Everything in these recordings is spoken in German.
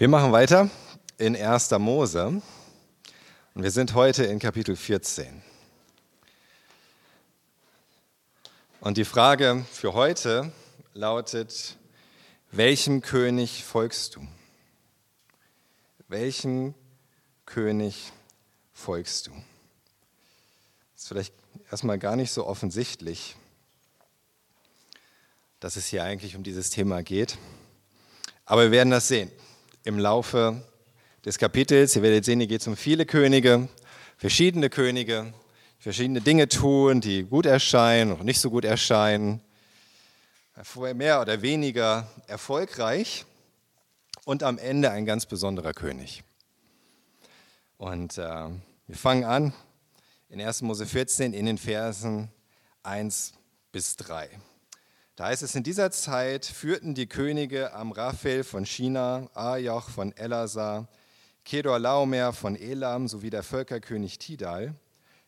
Wir machen weiter in 1. Mose und wir sind heute in Kapitel 14. Und die Frage für heute lautet, welchem König folgst du? Welchem König folgst du? Das ist vielleicht erstmal gar nicht so offensichtlich, dass es hier eigentlich um dieses Thema geht. Aber wir werden das sehen im Laufe des Kapitels. Ihr werdet sehen, hier geht es um viele Könige, verschiedene Könige, verschiedene Dinge tun, die gut erscheinen und nicht so gut erscheinen, mehr oder weniger erfolgreich und am Ende ein ganz besonderer König. Und äh, wir fangen an in 1. Mose 14 in den Versen 1 bis 3. Da heißt es, in dieser Zeit führten die Könige Amraphel von China, Ajoch von Elazar, Kedorlaomer von Elam sowie der Völkerkönig Tidal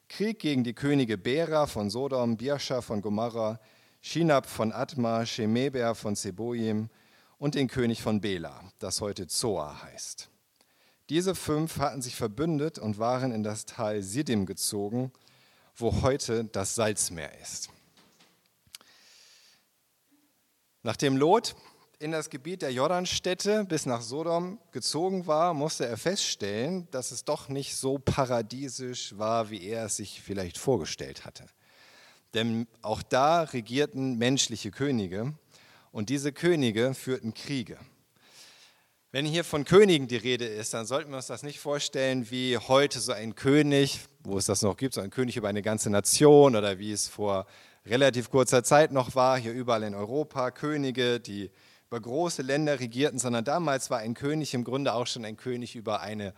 Krieg gegen die Könige Bera von Sodom, Birscha von Gomorra, Shinab von Atma, Shemeber von Zeboim und den König von Bela, das heute Zoa heißt. Diese fünf hatten sich verbündet und waren in das Tal Sidim gezogen, wo heute das Salzmeer ist. Nachdem Lot in das Gebiet der Jordanstädte bis nach Sodom gezogen war, musste er feststellen, dass es doch nicht so paradiesisch war, wie er es sich vielleicht vorgestellt hatte. Denn auch da regierten menschliche Könige und diese Könige führten Kriege. Wenn hier von Königen die Rede ist, dann sollten wir uns das nicht vorstellen wie heute so ein König, wo es das noch gibt, so ein König über eine ganze Nation oder wie es vor relativ kurzer Zeit noch war, hier überall in Europa, Könige, die über große Länder regierten, sondern damals war ein König im Grunde auch schon ein König über eine,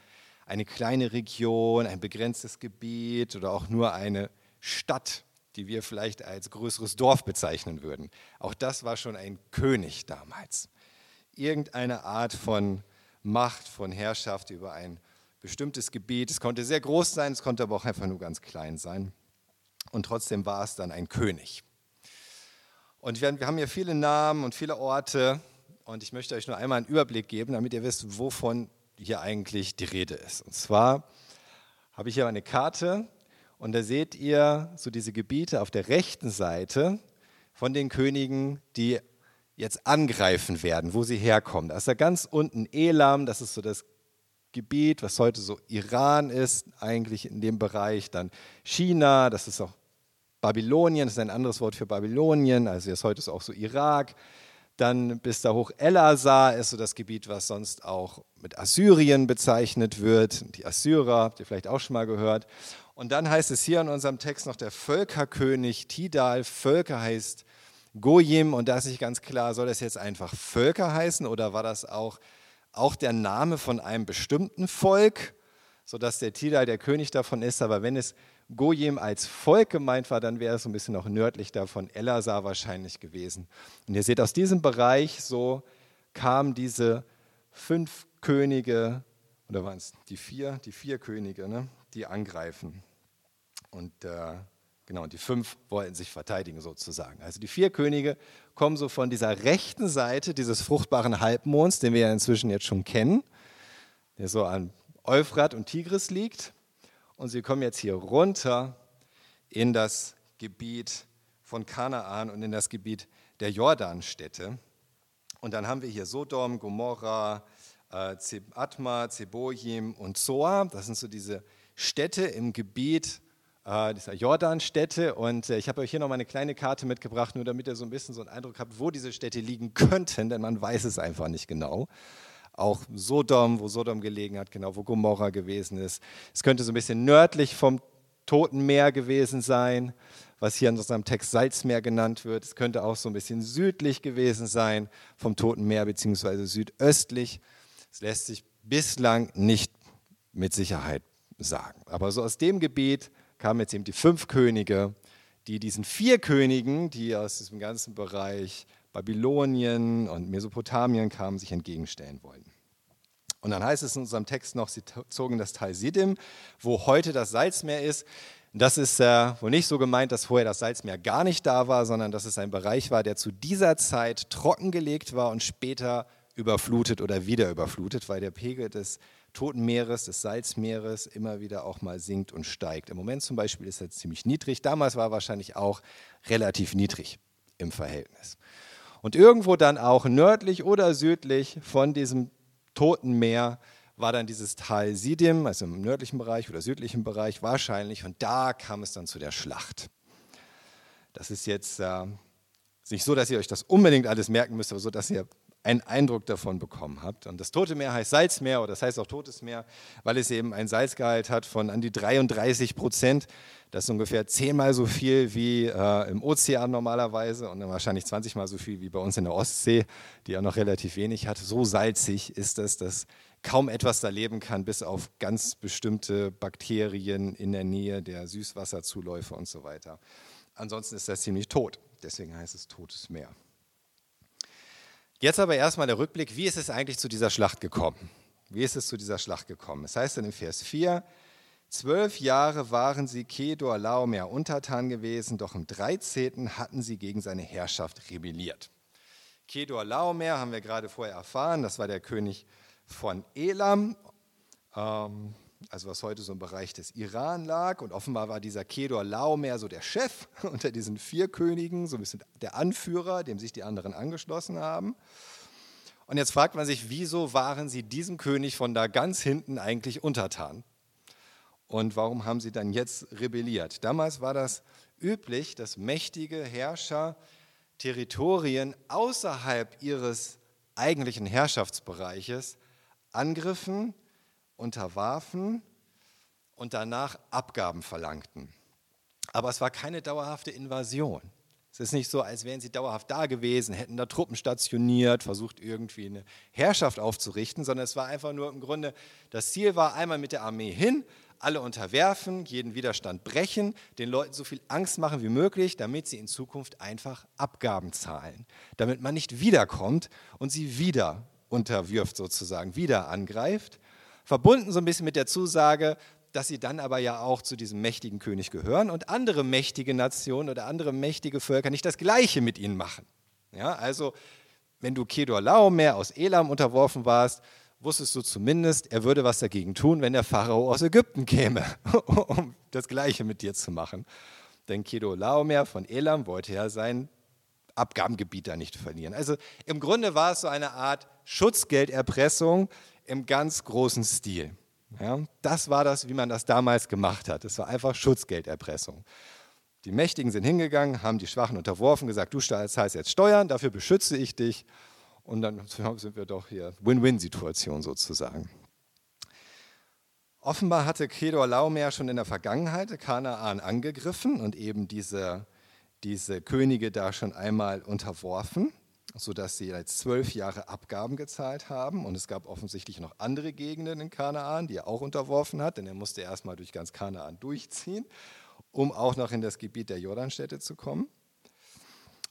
eine kleine Region, ein begrenztes Gebiet oder auch nur eine Stadt, die wir vielleicht als größeres Dorf bezeichnen würden. Auch das war schon ein König damals. Irgendeine Art von Macht, von Herrschaft über ein bestimmtes Gebiet. Es konnte sehr groß sein, es konnte aber auch einfach nur ganz klein sein und trotzdem war es dann ein König. Und wir, haben hier viele Namen und viele Orte und ich möchte euch nur einmal einen Überblick geben, damit ihr wisst, wovon hier eigentlich die Rede ist. Und zwar habe ich hier eine Karte und da seht ihr so diese Gebiete auf der rechten Seite von den Königen, die jetzt angreifen werden, wo sie herkommen. Da ist da ganz unten Elam, das ist so das Gebiet, was heute so Iran ist, eigentlich in dem Bereich, dann China, das ist auch Babylonien, das ist ein anderes Wort für Babylonien, also jetzt heute ist auch so Irak. Dann bis da hoch Elazar ist so das Gebiet, was sonst auch mit Assyrien bezeichnet wird. Die Assyrer, habt ihr vielleicht auch schon mal gehört. Und dann heißt es hier in unserem Text noch der Völkerkönig Tidal. Völker heißt Gojim und da ist nicht ganz klar, soll das jetzt einfach Völker heißen oder war das auch auch der Name von einem bestimmten Volk, sodass der Tidal der König davon ist. Aber wenn es Goyim als Volk gemeint war, dann wäre es ein bisschen noch nördlich davon Elazar wahrscheinlich gewesen. Und ihr seht, aus diesem Bereich so kamen diese fünf Könige, oder waren es die vier, die vier Könige, ne, die angreifen. Und äh, Genau, die fünf wollten sich verteidigen sozusagen. Also die vier Könige kommen so von dieser rechten Seite dieses fruchtbaren Halbmonds, den wir ja inzwischen jetzt schon kennen, der so an Euphrat und Tigris liegt. Und sie kommen jetzt hier runter in das Gebiet von Kanaan und in das Gebiet der Jordanstädte. Und dann haben wir hier Sodom, Gomorra, äh, Atma, Zeboim und Zoar. Das sind so diese Städte im Gebiet äh, dieser Jordanstädte. Und äh, ich habe euch hier noch mal eine kleine Karte mitgebracht, nur damit ihr so ein bisschen so einen Eindruck habt, wo diese Städte liegen könnten, denn man weiß es einfach nicht genau. Auch Sodom, wo Sodom gelegen hat, genau, wo Gomorra gewesen ist. Es könnte so ein bisschen nördlich vom Toten Meer gewesen sein, was hier in unserem Text Salzmeer genannt wird. Es könnte auch so ein bisschen südlich gewesen sein vom Toten Meer, beziehungsweise südöstlich. Es lässt sich bislang nicht mit Sicherheit sagen. Aber so aus dem Gebiet kamen jetzt eben die fünf Könige, die diesen vier Königen, die aus diesem ganzen Bereich Babylonien und Mesopotamien kamen, sich entgegenstellen wollten. Und dann heißt es in unserem Text noch, sie zogen das Tal Sidim, wo heute das Salzmeer ist. Das ist äh, wohl nicht so gemeint, dass vorher das Salzmeer gar nicht da war, sondern dass es ein Bereich war, der zu dieser Zeit trockengelegt war und später überflutet oder wieder überflutet, weil der Pegel des Toten Meeres, des Salzmeeres immer wieder auch mal sinkt und steigt. Im Moment zum Beispiel ist er ziemlich niedrig. Damals war er wahrscheinlich auch relativ niedrig im Verhältnis. Und irgendwo dann auch nördlich oder südlich von diesem Toten Meer war dann dieses Tal Sidim, also im nördlichen Bereich oder südlichen Bereich wahrscheinlich. Und da kam es dann zu der Schlacht. Das ist jetzt äh, nicht so, dass ihr euch das unbedingt alles merken müsst, aber so, dass ihr einen Eindruck davon bekommen habt. Und das Tote Meer heißt Salzmeer oder das heißt auch Totes Meer, weil es eben ein Salzgehalt hat von an die 33 Prozent. Das ist ungefähr zehnmal so viel wie äh, im Ozean normalerweise und wahrscheinlich 20 mal so viel wie bei uns in der Ostsee, die ja noch relativ wenig hat. So salzig ist es, dass kaum etwas da leben kann, bis auf ganz bestimmte Bakterien in der Nähe der Süßwasserzuläufe und so weiter. Ansonsten ist das ziemlich tot. Deswegen heißt es Totes Meer. Jetzt aber erstmal der Rückblick, wie ist es eigentlich zu dieser Schlacht gekommen? Wie ist es zu dieser Schlacht gekommen? Es heißt dann in Vers 4, zwölf Jahre waren sie Kedor Laomer untertan gewesen, doch im 13. hatten sie gegen seine Herrschaft rebelliert. Kedor Laomer haben wir gerade vorher erfahren, das war der König von Elam. Ähm, also was heute so im Bereich des Iran lag. Und offenbar war dieser Kedor Laomer so der Chef unter diesen vier Königen, so ein bisschen der Anführer, dem sich die anderen angeschlossen haben. Und jetzt fragt man sich, wieso waren sie diesem König von da ganz hinten eigentlich untertan? Und warum haben sie dann jetzt rebelliert? Damals war das üblich, dass mächtige Herrscher Territorien außerhalb ihres eigentlichen Herrschaftsbereiches angriffen unterwarfen und danach Abgaben verlangten. Aber es war keine dauerhafte Invasion. Es ist nicht so, als wären sie dauerhaft da gewesen, hätten da Truppen stationiert, versucht irgendwie eine Herrschaft aufzurichten, sondern es war einfach nur im Grunde, das Ziel war einmal mit der Armee hin, alle unterwerfen, jeden Widerstand brechen, den Leuten so viel Angst machen wie möglich, damit sie in Zukunft einfach Abgaben zahlen, damit man nicht wiederkommt und sie wieder unterwirft sozusagen, wieder angreift Verbunden so ein bisschen mit der Zusage, dass sie dann aber ja auch zu diesem mächtigen König gehören und andere mächtige Nationen oder andere mächtige Völker nicht das Gleiche mit ihnen machen. Ja, also, wenn du Kedor Laomer aus Elam unterworfen warst, wusstest du zumindest, er würde was dagegen tun, wenn der Pharao aus Ägypten käme, um das Gleiche mit dir zu machen. Denn Kedor Laomer von Elam wollte ja sein Abgabengebiet da nicht verlieren. Also im Grunde war es so eine Art Schutzgelderpressung, im ganz großen Stil. Ja, das war das, wie man das damals gemacht hat. Es war einfach Schutzgelderpressung. Die Mächtigen sind hingegangen, haben die Schwachen unterworfen, gesagt, du zahlst jetzt Steuern, dafür beschütze ich dich. Und dann sind wir doch hier, Win-Win-Situation sozusagen. Offenbar hatte Kedor Laomer schon in der Vergangenheit Kanaan angegriffen und eben diese, diese Könige da schon einmal unterworfen sodass sie jetzt zwölf Jahre Abgaben gezahlt haben. Und es gab offensichtlich noch andere Gegenden in Kanaan, die er auch unterworfen hat, denn er musste erstmal durch ganz Kanaan durchziehen, um auch noch in das Gebiet der Jordanstädte zu kommen.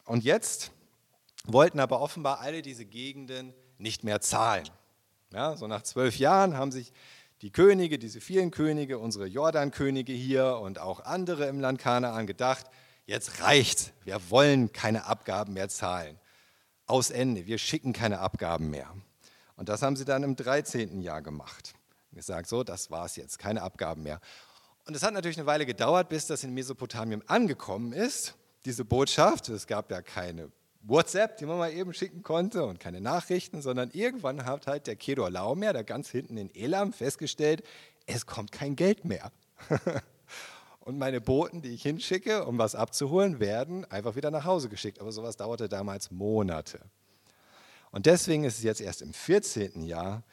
Und jetzt wollten aber offenbar alle diese Gegenden nicht mehr zahlen. Ja, so nach zwölf Jahren haben sich die Könige, diese vielen Könige, unsere Jordankönige hier und auch andere im Land Kanaan gedacht, jetzt reicht's, wir wollen keine Abgaben mehr zahlen aus Ende, wir schicken keine Abgaben mehr. Und das haben sie dann im 13. Jahr gemacht. Gesagt, so, das war es jetzt, keine Abgaben mehr. Und es hat natürlich eine Weile gedauert, bis das in Mesopotamien angekommen ist, diese Botschaft. Es gab ja keine WhatsApp, die man mal eben schicken konnte und keine Nachrichten, sondern irgendwann hat halt der Kedor Laomer, der ganz hinten in Elam, festgestellt, es kommt kein Geld mehr. Und meine Boten, die ich hinschicke, um was abzuholen, werden einfach wieder nach Hause geschickt. Aber sowas dauerte damals Monate. Und deswegen ist es jetzt erst im 14. Jahr,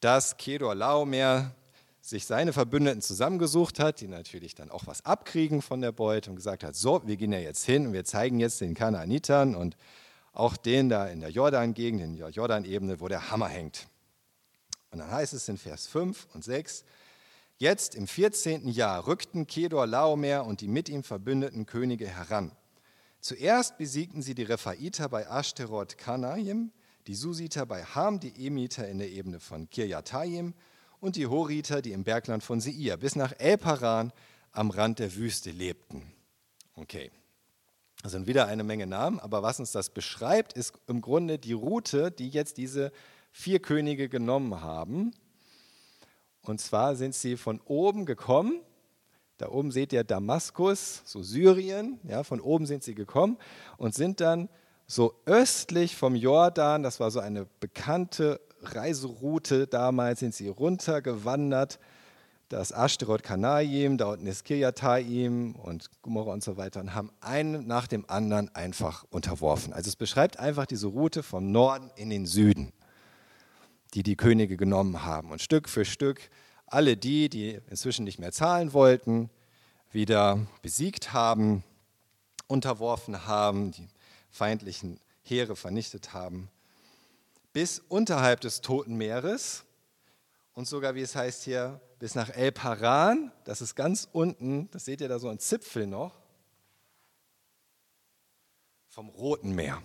dass Kedor Laomer sich seine Verbündeten zusammengesucht hat, die natürlich dann auch was abkriegen von der Beute und gesagt hat, so, wir gehen ja jetzt hin und wir zeigen jetzt den Kanaanitern und auch denen da in der Jordan-Gegend, in der Jordan-Ebene, wo der Hammer hängt. Und dann heißt es in Vers 5 und 6, Jetzt im 14. Jahr rückten Kedor Laomer und die mit ihm verbündeten Könige heran. Zuerst besiegten sie die Rephaiter bei Ashterot Kanaim, die Susiter bei Ham, die Emiter in der Ebene von Kirjatayim und die Horiter, die im Bergland von Seir bis nach El-Paran am Rand der Wüste lebten. Okay, das sind wieder eine Menge Namen, aber was uns das beschreibt, ist im Grunde die Route, die jetzt diese vier Könige genommen haben. Und zwar sind sie von oben gekommen. Da oben seht ihr Damaskus, so Syrien. Ja, von oben sind sie gekommen und sind dann so östlich vom Jordan, das war so eine bekannte Reiseroute damals, sind sie runtergewandert. Das Ashterot Kanayim, da unten ist Kiryataim und Gomorra und so weiter und haben einen nach dem anderen einfach unterworfen. Also es beschreibt einfach diese Route vom Norden in den Süden, die die Könige genommen haben. Und Stück für Stück alle die, die inzwischen nicht mehr zahlen wollten, wieder besiegt haben, unterworfen haben, die feindlichen Heere vernichtet haben, bis unterhalb des Toten Meeres und sogar, wie es heißt hier, bis nach El Paran, das ist ganz unten, das seht ihr da so ein Zipfel noch, vom Roten Meer.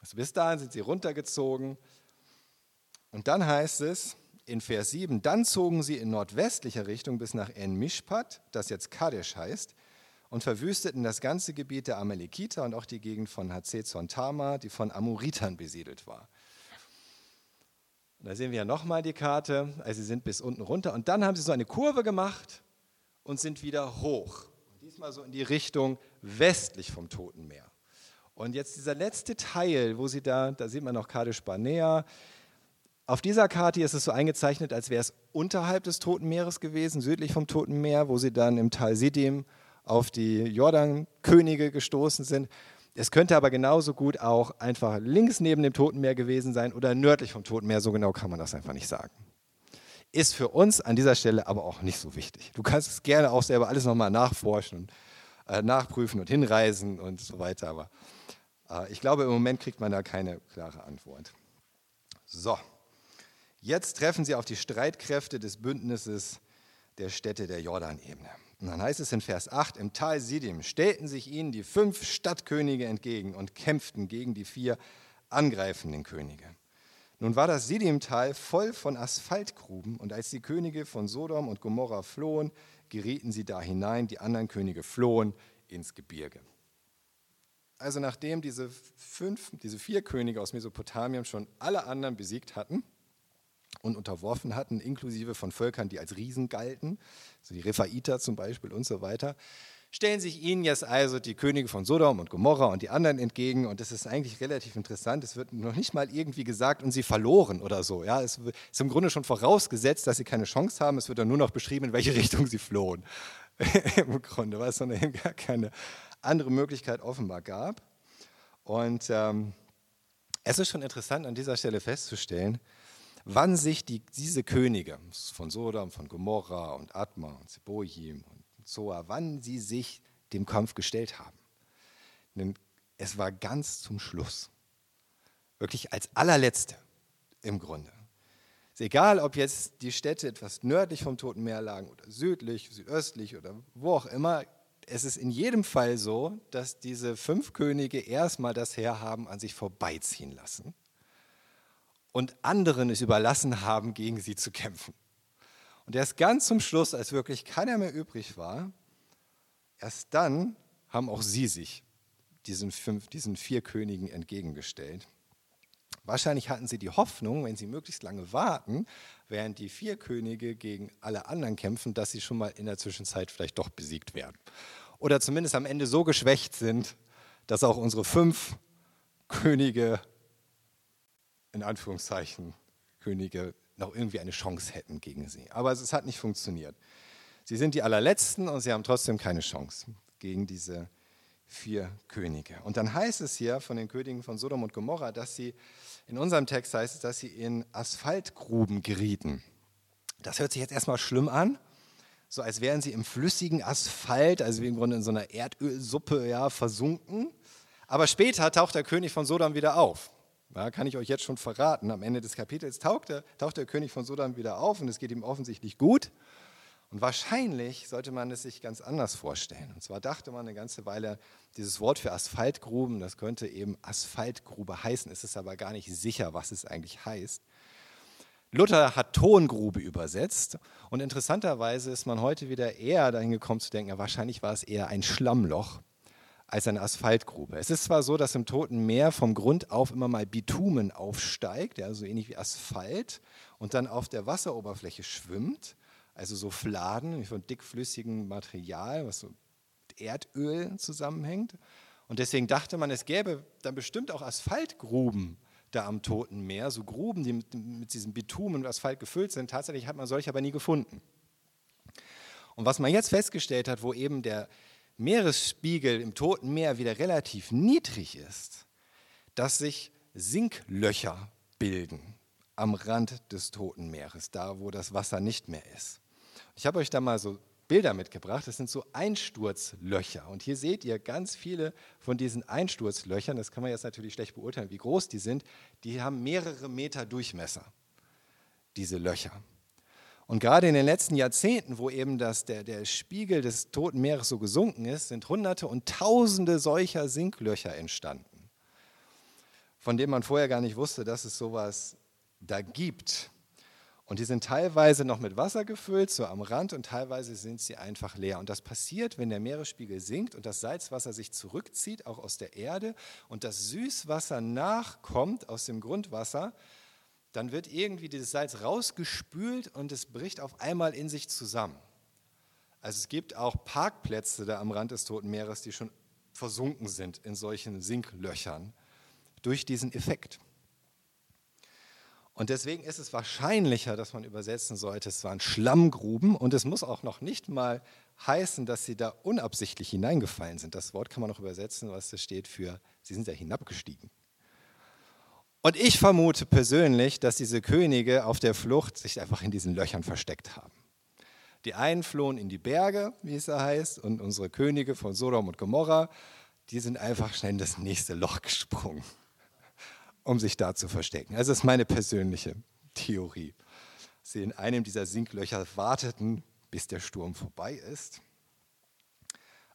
Also bis dahin sind sie runtergezogen. Und dann heißt es in Vers 7, dann zogen sie in nordwestlicher Richtung bis nach En-Mishpat, das jetzt Kadesh heißt, und verwüsteten das ganze Gebiet der Amalekiter und auch die Gegend von Hazezon Tama, die von Amoritern besiedelt war. Und da sehen wir ja nochmal die Karte. Also sie sind bis unten runter und dann haben sie so eine Kurve gemacht und sind wieder hoch. Diesmal so in die Richtung westlich vom Toten Meer. Und jetzt dieser letzte Teil, wo sie da, da sieht man noch Kadesh Barnea. Auf dieser Karte ist es so eingezeichnet, als wäre es unterhalb des Toten Meeres gewesen, südlich vom Toten Meer, wo sie dann im Tal Sidim auf die Jordan-Könige gestoßen sind. Es könnte aber genauso gut auch einfach links neben dem Toten Meer gewesen sein oder nördlich vom Toten Meer. So genau kann man das einfach nicht sagen. Ist für uns an dieser Stelle aber auch nicht so wichtig. Du kannst es gerne auch selber alles nochmal nachforschen und äh, nachprüfen und hinreisen und so weiter. Aber äh, ich glaube, im Moment kriegt man da keine klare Antwort. So, jetzt treffen sie auf die Streitkräfte des Bündnisses der Städte der Jordanebene. Und dann heißt es in Vers 8, im Tal Sidim stellten sich ihnen die fünf Stadtkönige entgegen und kämpften gegen die vier angreifenden Könige. Nun war das Sidim-Tal voll von Asphaltgruben und als die Könige von Sodom und Gomorra flohen, gerieten sie da hinein, die anderen Könige flohen ins Gebirge. Also nachdem diese fünf, diese vier Könige aus Mesopotamien schon alle anderen besiegt hatten, und unterworfen hatten, inklusive von Völkern, die als Riesen galten, so die Rephaiter zum Beispiel und so weiter, stellen sich ihnen jetzt also die Könige von Sodom und Gomorra und die anderen entgegen. Und das ist eigentlich relativ interessant. Es wird noch nicht mal irgendwie gesagt und sie verloren oder so. Ja, es ist im Grunde schon vorausgesetzt, dass sie keine Chance haben. Es wird dann nur noch beschrieben, in welche Richtung sie flohen. Im Grunde, weil es dann gar keine andere Möglichkeit offenbar gab. Und ähm, es ist schon interessant an dieser Stelle festzustellen, wann sich die, diese Könige von Sodom, von Gomorra und Adma und Zeboim und Zoa, wann sie sich dem Kampf gestellt haben. Denn es war ganz zum Schluss, wirklich als allerletzte im Grunde. Es ist egal, ob jetzt die Städte etwas nördlich vom Toten Meer lagen oder südlich, südöstlich oder wo auch immer, es ist in jedem Fall so, dass diese fünf Könige erstmal das Heer haben an sich vorbeiziehen lassen und anderen es überlassen haben, gegen sie zu kämpfen. Und erst ganz zum Schluss, als wirklich keiner mehr übrig war, erst dann haben auch sie sich diesen, fünf, diesen vier Königen entgegengestellt. Wahrscheinlich hatten sie die Hoffnung, wenn sie möglichst lange warten, während die vier Könige gegen alle anderen kämpfen, dass sie schon mal in der Zwischenzeit vielleicht doch besiegt werden. Oder zumindest am Ende so geschwächt sind, dass auch unsere fünf Könige in Anführungszeichen, Könige noch irgendwie eine Chance hätten gegen sie. Aber es hat nicht funktioniert. Sie sind die allerletzten und sie haben trotzdem keine Chance gegen diese vier Könige. Und dann heißt es hier von den Königen von Sodom und Gomorra, dass sie, in unserem Text heißt es, dass sie in Asphaltgruben gerieten. Das hört sich jetzt erstmal schlimm an, so als wären sie im flüssigen Asphalt, also wie im Grunde in so einer Erdölsuppe ja, versunken. Aber später taucht der König von Sodom wieder auf. Ja, kann ich euch jetzt schon verraten. Am Ende des Kapitels taucht der, taucht der König von Sodom wieder auf und es geht ihm offensichtlich gut. Und wahrscheinlich sollte man es sich ganz anders vorstellen. Und zwar dachte man eine ganze Weile, dieses Wort für Asphaltgruben, das könnte eben Asphaltgrube heißen. Es ist aber gar nicht sicher, was es eigentlich heißt. Luther hat Tongrube übersetzt und interessanterweise ist man heute wieder eher dahin gekommen zu denken, ja, wahrscheinlich war es eher ein Schlammloch als eine Asphaltgrube. Es ist zwar so, dass im Toten Meer vom Grund auf immer mal Bitumen aufsteigt, ja, so ähnlich wie Asphalt, und dann auf der Wasseroberfläche schwimmt, also so Fladen von dickflüssigem Material, was so mit Erdöl zusammenhängt. Und deswegen dachte man, es gäbe dann bestimmt auch Asphaltgruben da am Toten Meer, so Gruben, die mit, mit diesem Bitumen und Asphalt gefüllt sind. Tatsächlich hat man solche aber nie gefunden. Und was man jetzt festgestellt hat, wo eben der Meeresspiegel im Toten Meer wieder relativ niedrig ist, dass sich Sinklöcher bilden am Rand des Toten Meeres, da wo das Wasser nicht mehr ist. Ich habe euch da mal so Bilder mitgebracht. Das sind so Einsturzlöcher. Und hier seht ihr ganz viele von diesen Einsturzlöchern. Das kann man jetzt natürlich schlecht beurteilen, wie groß die sind. Die haben mehrere Meter Durchmesser, diese Löcher. Und gerade in den letzten Jahrzehnten, wo eben das, der, der Spiegel des Toten Meeres so gesunken ist, sind Hunderte und Tausende solcher Sinklöcher entstanden, von denen man vorher gar nicht wusste, dass es sowas da gibt. Und die sind teilweise noch mit Wasser gefüllt, so am Rand, und teilweise sind sie einfach leer. Und das passiert, wenn der Meeresspiegel sinkt und das Salzwasser sich zurückzieht, auch aus der Erde, und das Süßwasser nachkommt aus dem Grundwasser, dann wird irgendwie dieses Salz rausgespült und es bricht auf einmal in sich zusammen. Also es gibt auch Parkplätze da am Rand des Toten Meeres, die schon versunken sind in solchen Sinklöchern durch diesen Effekt. Und deswegen ist es wahrscheinlicher, dass man übersetzen sollte, es waren Schlammgruben und es muss auch noch nicht mal heißen, dass sie da unabsichtlich hineingefallen sind. Das Wort kann man noch übersetzen, was da steht für, sie sind da hinabgestiegen. Und ich vermute persönlich, dass diese Könige auf der Flucht sich einfach in diesen Löchern versteckt haben. Die einen flohen in die Berge, wie es da heißt, und unsere Könige von Sodom und Gomorra, die sind einfach schnell in das nächste Loch gesprungen, um sich da zu verstecken. Also das ist meine persönliche Theorie. Sie in einem dieser Sinklöcher warteten, bis der Sturm vorbei ist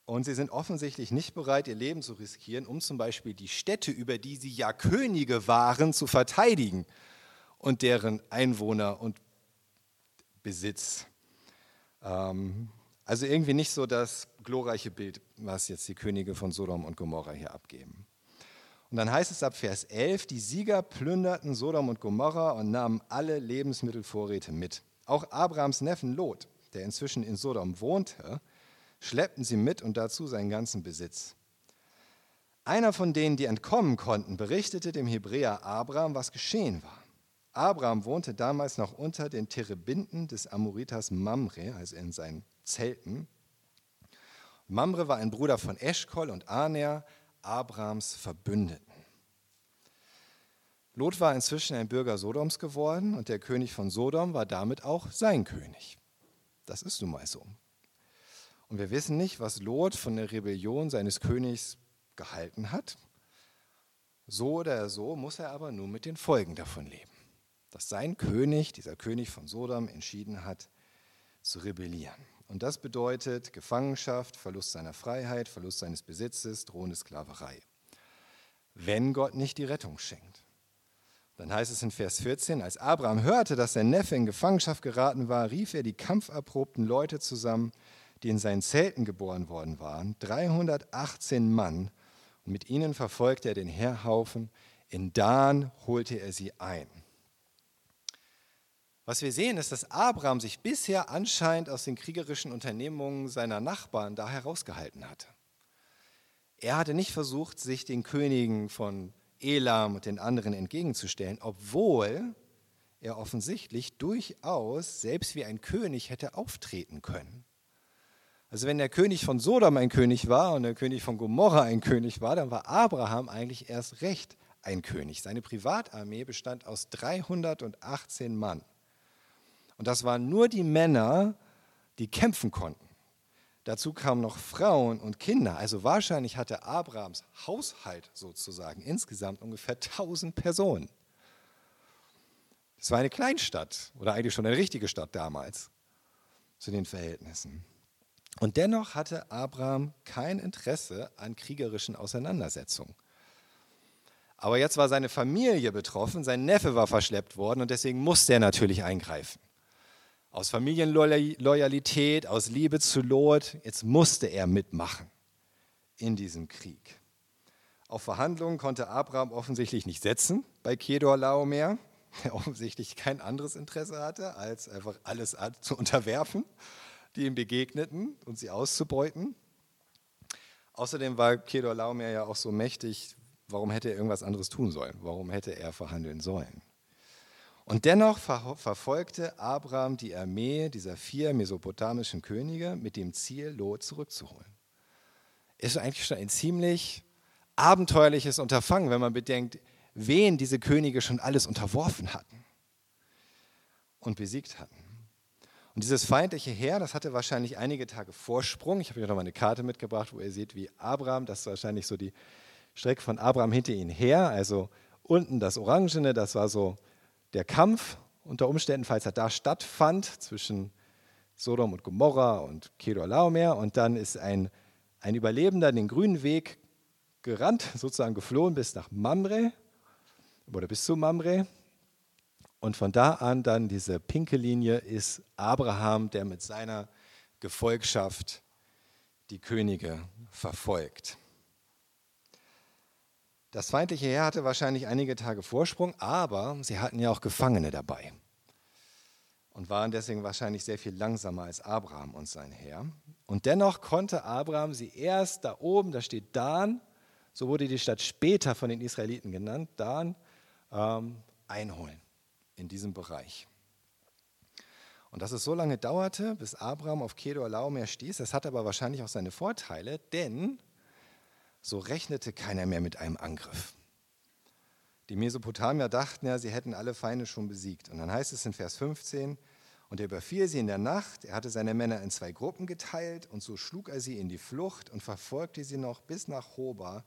und sie sind offensichtlich nicht bereit, ihr Leben zu riskieren, um zum Beispiel die Städte, über die sie ja Könige waren, zu verteidigen und deren Einwohner und Besitz. Ähm, also irgendwie nicht so das glorreiche Bild, was jetzt die Könige von Sodom und Gomorra hier abgeben. Und dann heißt es ab Vers 11, die Sieger plünderten Sodom und Gomorra und nahmen alle Lebensmittelvorräte mit. Auch Abrahams Neffen Lot, der inzwischen in Sodom wohnte, schleppten sie mit und dazu seinen ganzen Besitz. Einer von denen, die entkommen konnten, berichtete dem Hebräer Abraham, was geschehen war. Abraham wohnte damals noch unter den Terebinden des Amoritas Mamre, also in seinen Zelten. Mamre war ein Bruder von Eschkol und Aner, Abrahams Verbündeten. Lot war inzwischen ein Bürger Sodoms geworden und der König von Sodom war damit auch sein König. Das ist nun mal so. Und wir wissen nicht, was Lot von der Rebellion seines Königs gehalten hat. So oder so muss er aber nur mit den Folgen davon leben. Dass sein König, dieser König von Sodom, entschieden hat, zu rebellieren. Und das bedeutet Gefangenschaft, Verlust seiner Freiheit, Verlust seines Besitzes, drohende Sklaverei. Wenn Gott nicht die Rettung schenkt. Dann heißt es in Vers 14, als Abraham hörte, dass sein Neffe in Gefangenschaft geraten war, rief er die kampferprobten Leute zusammen, die in seinen Zelten geboren worden waren, 318 Mann, und mit ihnen verfolgte er den Heerhaufen. In Dan holte er sie ein. Was wir sehen, ist, dass Abraham sich bisher anscheinend aus den kriegerischen Unternehmungen seiner Nachbarn da herausgehalten hatte. Er hatte nicht versucht, sich den Königen von Elam und den anderen entgegenzustellen, obwohl er offensichtlich durchaus selbst wie ein König hätte auftreten können. Also wenn der König von Sodom ein König war und der König von Gomorra ein König war, dann war Abraham eigentlich erst recht ein König. Seine Privatarmee bestand aus 318 Mann. Und das waren nur die Männer, die kämpfen konnten. Dazu kamen noch Frauen und Kinder. Also wahrscheinlich hatte Abrahams Haushalt sozusagen insgesamt ungefähr 1000 Personen. Das war eine Kleinstadt oder eigentlich schon eine richtige Stadt damals zu den Verhältnissen. Und dennoch hatte Abraham kein Interesse an kriegerischen Auseinandersetzungen. Aber jetzt war seine Familie betroffen, sein Neffe war verschleppt worden und deswegen musste er natürlich eingreifen. Aus Familienloyalität, aus Liebe zu Lot, jetzt musste er mitmachen in diesem Krieg. Auf Verhandlungen konnte Abraham offensichtlich nicht setzen bei Kedor Laomer, der offensichtlich kein anderes Interesse hatte, als einfach alles zu unterwerfen, die ihm begegneten und sie auszubeuten. Außerdem war Kedor Laomer ja auch so mächtig, warum hätte er irgendwas anderes tun sollen? Warum hätte er verhandeln sollen? Und dennoch ver verfolgte Abraham die Armee dieser vier mesopotamischen Könige mit dem Ziel, Lot zurückzuholen. Ist eigentlich schon ein ziemlich abenteuerliches Unterfangen, wenn man bedenkt, wen diese Könige schon alles unterworfen hatten und besiegt hatten. Und dieses feindliche Heer, das hatte wahrscheinlich einige Tage Vorsprung. Ich habe hier nochmal eine Karte mitgebracht, wo ihr seht, wie Abraham, das ist wahrscheinlich so die Strecke von Abraham hinter ihnen her. Also unten das Orangene, das war so der Kampf unter Umständen, falls er da stattfand, zwischen Sodom und Gomorra und Kedor Laomer. Und dann ist ein, ein Überlebender den grünen Weg gerannt, sozusagen geflohen bis nach Mamre oder bis zu Mamre. Und von da an dann diese pinke Linie ist Abraham, der mit seiner Gefolgschaft die Könige verfolgt. Das feindliche Heer hatte wahrscheinlich einige Tage Vorsprung, aber sie hatten ja auch Gefangene dabei und waren deswegen wahrscheinlich sehr viel langsamer als Abraham und sein Heer. Und dennoch konnte Abraham sie erst da oben, da steht Dan, so wurde die Stadt später von den Israeliten genannt, Dan, ähm, einholen in diesem Bereich. Und dass es so lange dauerte, bis Abraham auf Kedor Laomer stieß, das hat aber wahrscheinlich auch seine Vorteile, denn so rechnete keiner mehr mit einem Angriff. Die Mesopotamier dachten ja, sie hätten alle Feinde schon besiegt. Und dann heißt es in Vers 15, und er überfiel sie in der Nacht, er hatte seine Männer in zwei Gruppen geteilt, und so schlug er sie in die Flucht und verfolgte sie noch bis nach Hoba,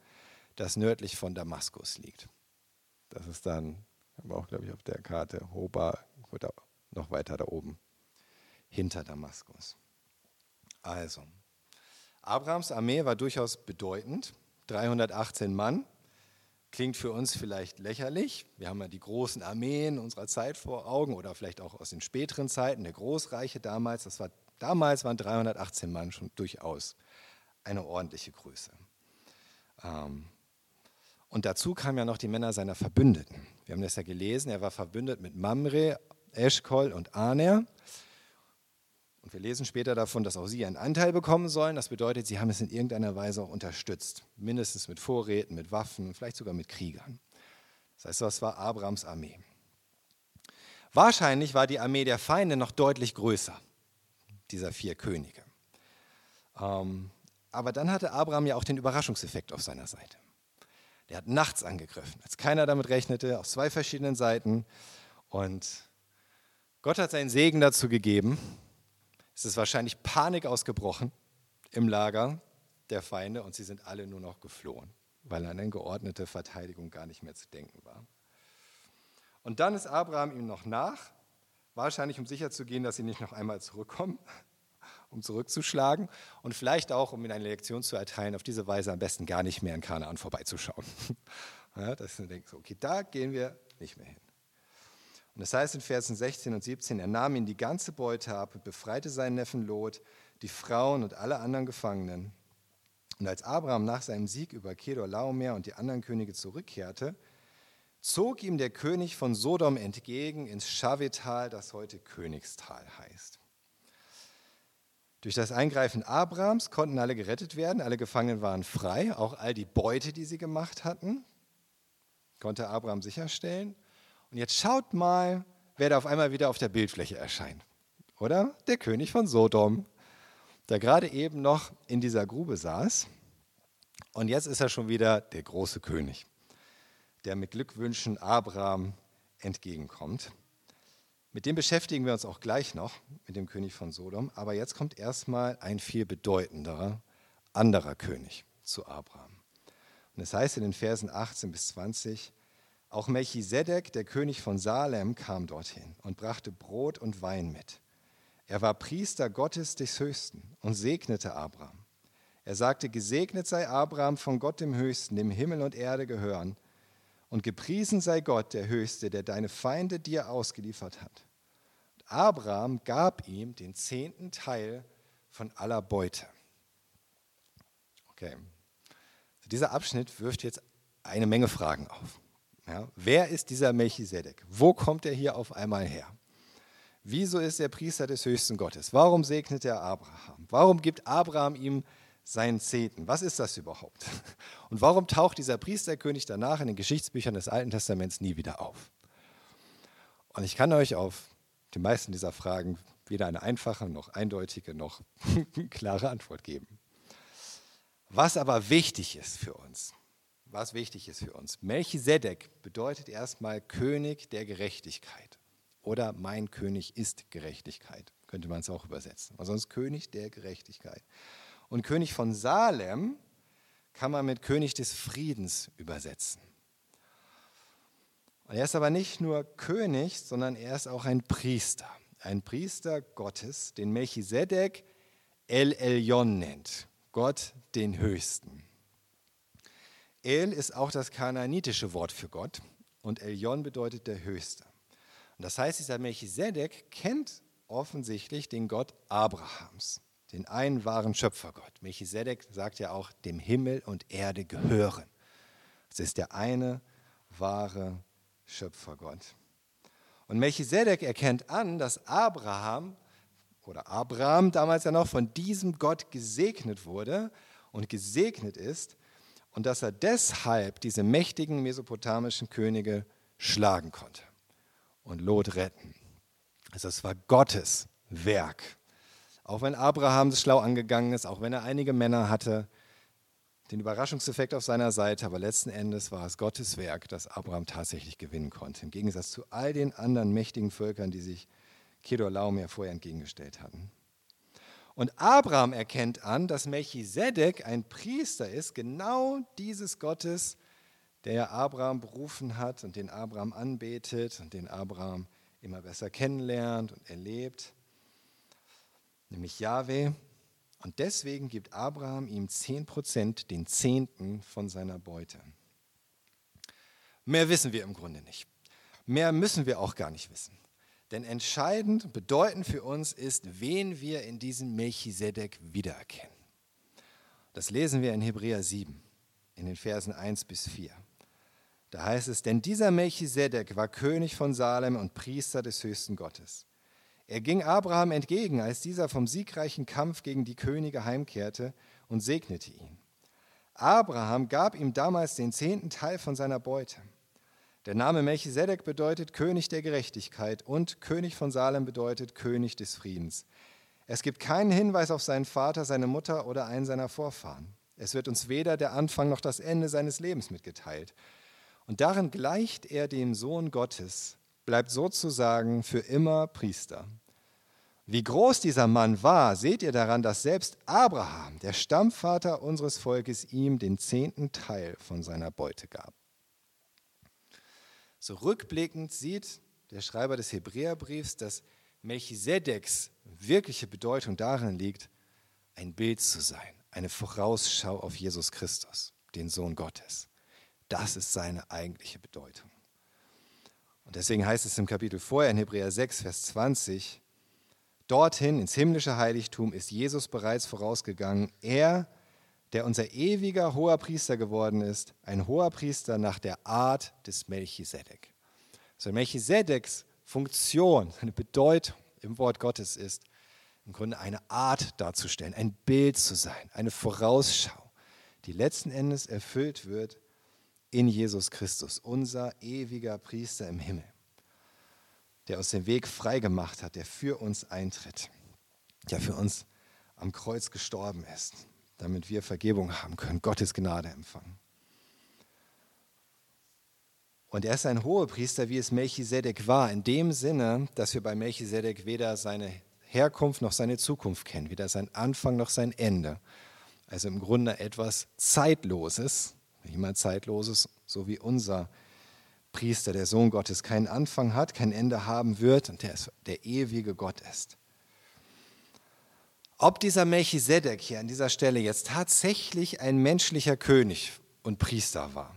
das nördlich von Damaskus liegt. Das ist dann, haben wir auch, glaube ich, auf der Karte, Hoba oder noch weiter da oben, hinter Damaskus. Also, Abrahams Armee war durchaus bedeutend. 318 Mann. Klingt für uns vielleicht lächerlich. Wir haben ja die großen Armeen unserer Zeit vor Augen oder vielleicht auch aus den späteren Zeiten, der Großreiche damals. Das war, damals waren 318 Mann schon durchaus eine ordentliche Größe. Ähm, und dazu kamen ja noch die Männer seiner Verbündeten. Wir haben das ja gelesen, er war verbündet mit Mamre, Eschkol und Aner. Und wir lesen später davon, dass auch sie einen Anteil bekommen sollen. Das bedeutet, sie haben es in irgendeiner Weise auch unterstützt. Mindestens mit Vorräten, mit Waffen, vielleicht sogar mit Kriegern. Das heißt, das war Abrams Armee. Wahrscheinlich war die Armee der Feinde noch deutlich größer, dieser vier Könige. Ähm, aber dann hatte Abraham ja auch den Überraschungseffekt auf seiner Seite. Der hat nachts angegriffen, als keiner damit rechnete, auf zwei verschiedenen Seiten. Und Gott hat seinen Segen dazu gegeben, es ist wahrscheinlich Panik ausgebrochen im Lager der Feinde und sie sind alle nur noch geflohen, weil an eine geordnete Verteidigung gar nicht mehr zu denken war. Und dann ist Abraham ihm noch nach, wahrscheinlich um sicherzugehen, dass sie nicht noch einmal zurückkommen, um zurückzuschlagen und vielleicht auch, um ihnen eine Lektion zu erteilen, auf diese Weise am besten gar nicht mehr in Kanaan vorbeizuschauen. Ja, dass du denkst, okay, da gehen wir nicht mehr hin. Und das heißt in Versen 16 und 17, er nahm ihn die ganze Beute ab und befreite seinen Neffen Lot, die Frauen und alle anderen Gefangenen. Und als Abraham nach seinem Sieg über Kedor Laomer und die anderen Könige zurückkehrte, zog ihm der König von Sodom entgegen ins Schavetal, das heute Königstal heißt. Durch das Eingreifen Abrahams konnten alle gerettet werden, alle Gefangenen waren frei, auch all die Beute, die sie gemacht hatten, konnte Abraham sicherstellen. Und jetzt schaut mal, wer da auf einmal wieder auf der Bildfläche erscheint. Oder? Der König von Sodom, der gerade eben noch in dieser Grube saß. Und jetzt ist er schon wieder der große König, der mit Glückwünschen Abraham entgegenkommt. Mit dem beschäftigen wir uns auch gleich noch, mit dem König von Sodom. Aber jetzt kommt erstmal ein viel bedeutenderer, anderer König zu Abraham. Und es das heißt in den Versen 18 bis 20, auch Melchisedek, der König von Salem, kam dorthin und brachte Brot und Wein mit. Er war Priester Gottes des Höchsten und segnete Abraham. Er sagte, gesegnet sei Abraham von Gott dem Höchsten, dem Himmel und Erde gehören, und gepriesen sei Gott, der Höchste, der deine Feinde dir ausgeliefert hat. Abraham gab ihm den zehnten Teil von aller Beute. Okay. Dieser Abschnitt wirft jetzt eine Menge Fragen auf. Ja, wer ist dieser Melchisedek? Wo kommt er hier auf einmal her? Wieso ist er Priester des höchsten Gottes? Warum segnet er Abraham? Warum gibt Abraham ihm seinen Zehnten? Was ist das überhaupt? Und warum taucht dieser Priesterkönig danach in den Geschichtsbüchern des Alten Testaments nie wieder auf? Und ich kann euch auf die meisten dieser Fragen weder eine einfache noch eindeutige noch klare Antwort geben. Was aber wichtig ist für uns, was wichtig ist für uns. Melchisedek bedeutet erstmal König der Gerechtigkeit oder mein König ist Gerechtigkeit, könnte man es auch übersetzen. Aber sonst König der Gerechtigkeit. Und König von Salem kann man mit König des Friedens übersetzen. Und er ist aber nicht nur König, sondern er ist auch ein Priester. Ein Priester Gottes, den Melchisedek El Elyon nennt. Gott den Höchsten. El ist auch das kanaanitische Wort für Gott und Elyon bedeutet der Höchste. Und das heißt, dieser Melchisedek kennt offensichtlich den Gott Abrahams, den einen wahren Schöpfergott. Melchisedek sagt ja auch, dem Himmel und Erde gehören. Es ist der eine wahre Schöpfergott. Und Melchisedek erkennt an, dass Abraham oder Abraham damals ja noch von diesem Gott gesegnet wurde und gesegnet ist und dass er deshalb diese mächtigen mesopotamischen Könige schlagen konnte und Lot retten. Also es war Gottes Werk. Auch wenn Abraham es schlau angegangen ist, auch wenn er einige Männer hatte, den Überraschungseffekt auf seiner Seite, aber letzten Endes war es Gottes Werk, dass Abraham tatsächlich gewinnen konnte, im Gegensatz zu all den anderen mächtigen Völkern, die sich Kedorlaomer vorher entgegengestellt hatten. Und Abraham erkennt an, dass Melchisedek ein Priester ist, genau dieses Gottes, der Abraham berufen hat und den Abraham anbetet und den Abraham immer besser kennenlernt und erlebt, nämlich Yahweh. Und deswegen gibt Abraham ihm 10%, den Zehnten von seiner Beute. Mehr wissen wir im Grunde nicht. Mehr müssen wir auch gar nicht wissen. Denn entscheidend, bedeutend für uns ist, wen wir in diesem Melchisedek wiedererkennen. Das lesen wir in Hebräer 7, in den Versen 1 bis 4. Da heißt es, denn dieser Melchisedek war König von Salem und Priester des höchsten Gottes. Er ging Abraham entgegen, als dieser vom siegreichen Kampf gegen die Könige heimkehrte und segnete ihn. Abraham gab ihm damals den zehnten Teil von seiner Beute. Der Name Melchisedek bedeutet König der Gerechtigkeit und König von Salem bedeutet König des Friedens. Es gibt keinen Hinweis auf seinen Vater, seine Mutter oder einen seiner Vorfahren. Es wird uns weder der Anfang noch das Ende seines Lebens mitgeteilt. Und darin gleicht er dem Sohn Gottes, bleibt sozusagen für immer Priester. Wie groß dieser Mann war, seht ihr daran, dass selbst Abraham, der Stammvater unseres Volkes, ihm den zehnten Teil von seiner Beute gab. So rückblickend sieht der Schreiber des Hebräerbriefs, dass Melchisedeks wirkliche Bedeutung darin liegt, ein Bild zu sein, eine Vorausschau auf Jesus Christus, den Sohn Gottes. Das ist seine eigentliche Bedeutung. Und deswegen heißt es im Kapitel vorher in Hebräer 6, Vers 20, dorthin ins himmlische Heiligtum ist Jesus bereits vorausgegangen. Er, der unser ewiger hoher Priester geworden ist, ein hoher Priester nach der Art des Melchisedek. So Melchisedeks Funktion, seine Bedeutung im Wort Gottes ist, im Grunde eine Art darzustellen, ein Bild zu sein, eine Vorausschau, die letzten Endes erfüllt wird in Jesus Christus, unser ewiger Priester im Himmel, der uns den Weg freigemacht hat, der für uns eintritt, der für uns am Kreuz gestorben ist damit wir Vergebung haben können, Gottes Gnade empfangen. Und er ist ein Hohepriester, wie es Melchisedek war, in dem Sinne, dass wir bei Melchisedek weder seine Herkunft noch seine Zukunft kennen, weder sein Anfang noch sein Ende. Also im Grunde etwas Zeitloses, nicht mal Zeitloses, so wie unser Priester, der Sohn Gottes, keinen Anfang hat, kein Ende haben wird und der, der ewige Gott ist. Ob dieser Melchisedek hier an dieser Stelle jetzt tatsächlich ein menschlicher König und Priester war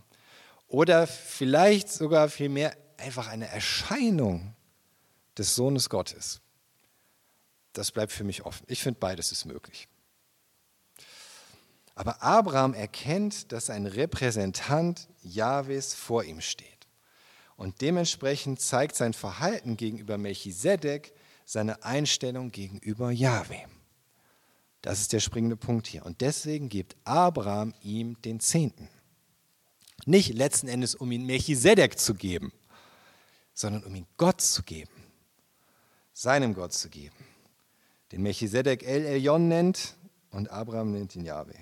oder vielleicht sogar vielmehr einfach eine Erscheinung des Sohnes Gottes, das bleibt für mich offen. Ich finde, beides ist möglich. Aber Abraham erkennt, dass ein Repräsentant Jahwes vor ihm steht. Und dementsprechend zeigt sein Verhalten gegenüber Melchisedek seine Einstellung gegenüber Jahwe. Das ist der springende Punkt hier. Und deswegen gibt Abraham ihm den Zehnten. Nicht letzten Endes, um ihn Melchisedek zu geben, sondern um ihn Gott zu geben. Seinem Gott zu geben. Den Melchisedek El Elyon nennt und Abraham nennt ihn Yahweh.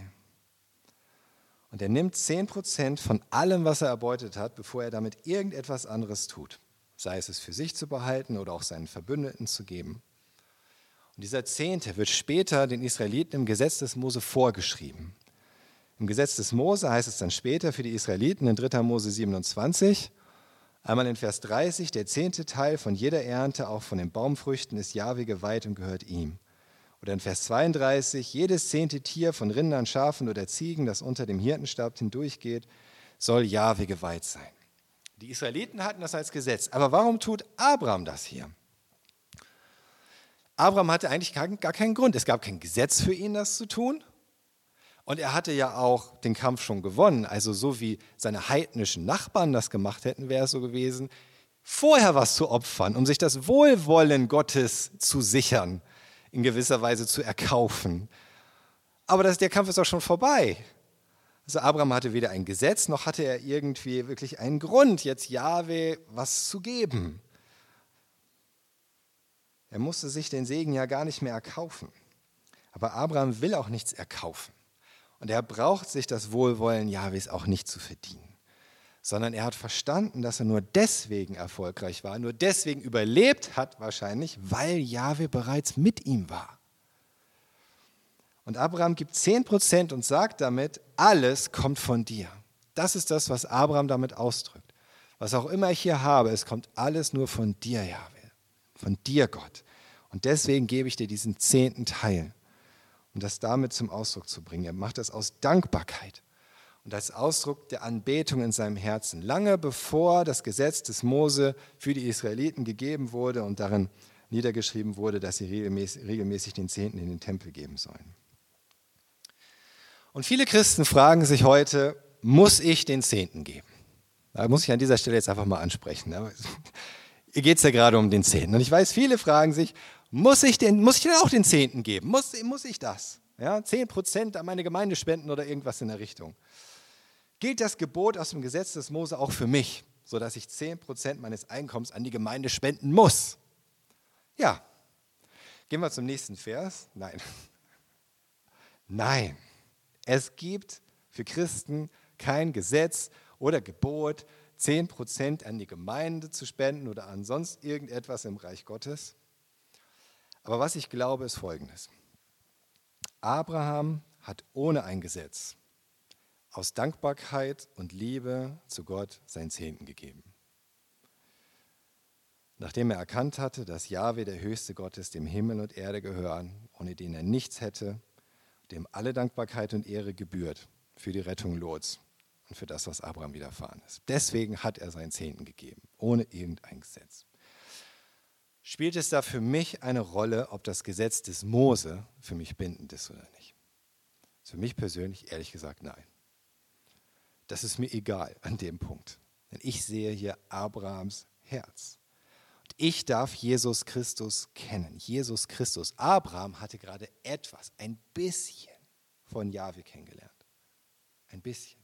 Und er nimmt 10% von allem, was er erbeutet hat, bevor er damit irgendetwas anderes tut. Sei es es für sich zu behalten oder auch seinen Verbündeten zu geben. Und dieser Zehnte wird später den Israeliten im Gesetz des Mose vorgeschrieben. Im Gesetz des Mose heißt es dann später für die Israeliten in 3. Mose 27, einmal in Vers 30, der zehnte Teil von jeder Ernte, auch von den Baumfrüchten, ist Jahwe geweiht und gehört ihm. Oder in Vers 32, jedes zehnte Tier von Rindern, Schafen oder Ziegen, das unter dem Hirtenstab hindurchgeht, soll Jahwe geweiht sein. Die Israeliten hatten das als Gesetz. Aber warum tut Abraham das hier? Abraham hatte eigentlich gar, keinen Grund. Es gab kein Gesetz für ihn, das zu tun. Und er hatte ja auch den Kampf schon gewonnen. Also so wie seine heidnischen Nachbarn das gemacht hätten, wäre es so gewesen, vorher was zu opfern, um sich das Wohlwollen Gottes zu sichern in gewisser Weise zu erkaufen. Aber das, der Kampf ist auch schon vorbei. Also Abraham hatte weder ein Gesetz, noch hatte er irgendwie wirklich einen Grund, jetzt Jahwe was zu geben. Er musste sich den Segen ja gar nicht mehr erkaufen. Aber Abraham will auch nichts erkaufen. Und er braucht sich das Wohlwollen Jahwes auch nicht zu verdienen sondern er hat verstanden, dass er nur deswegen erfolgreich war, nur deswegen überlebt hat wahrscheinlich, weil Jahwe bereits mit ihm war. Und Abraham gibt 10% und sagt damit, alles kommt von dir. Das ist das, was Abraham damit ausdrückt. Was auch immer ich hier habe, es kommt alles nur von dir, Jahwe, von dir, Gott. Und deswegen gebe ich dir diesen zehnten Teil, um das damit zum Ausdruck zu bringen. Er macht das aus Dankbarkeit und als Ausdruck der Anbetung in seinem Herzen, lange bevor das Gesetz des Mose für die Israeliten gegeben wurde und darin niedergeschrieben wurde, dass sie regelmäßig, regelmäßig den Zehnten in den Tempel geben sollen. Und viele Christen fragen sich heute, muss ich den Zehnten geben? Da muss ich an dieser Stelle jetzt einfach mal ansprechen. Hier geht es ja gerade um den Zehnten. Und ich weiß, viele fragen sich, muss ich, den, muss ich denn auch den Zehnten geben? Muss, muss ich das? Ja, 10 Prozent an meine Gemeinde spenden oder irgendwas in der Richtung gilt das Gebot aus dem Gesetz des Mose auch für mich, sodass ich 10% meines Einkommens an die Gemeinde spenden muss? Ja. Gehen wir zum nächsten Vers. Nein. Nein. Es gibt für Christen kein Gesetz oder Gebot, 10% an die Gemeinde zu spenden oder an sonst irgendetwas im Reich Gottes. Aber was ich glaube, ist Folgendes. Abraham hat ohne ein Gesetz aus Dankbarkeit und Liebe zu Gott sein Zehnten gegeben. Nachdem er erkannt hatte, dass Jahwe der höchste Gott ist, dem Himmel und Erde gehören, ohne den er nichts hätte, dem alle Dankbarkeit und Ehre gebührt für die Rettung Lots und für das, was Abraham widerfahren ist. Deswegen hat er seinen Zehnten gegeben, ohne irgendein Gesetz. Spielt es da für mich eine Rolle, ob das Gesetz des Mose für mich bindend ist oder nicht? Für mich persönlich ehrlich gesagt nein. Das ist mir egal an dem Punkt. Denn ich sehe hier Abrahams Herz. Und ich darf Jesus Christus kennen. Jesus Christus. Abraham hatte gerade etwas, ein bisschen von Jahwe kennengelernt. Ein bisschen.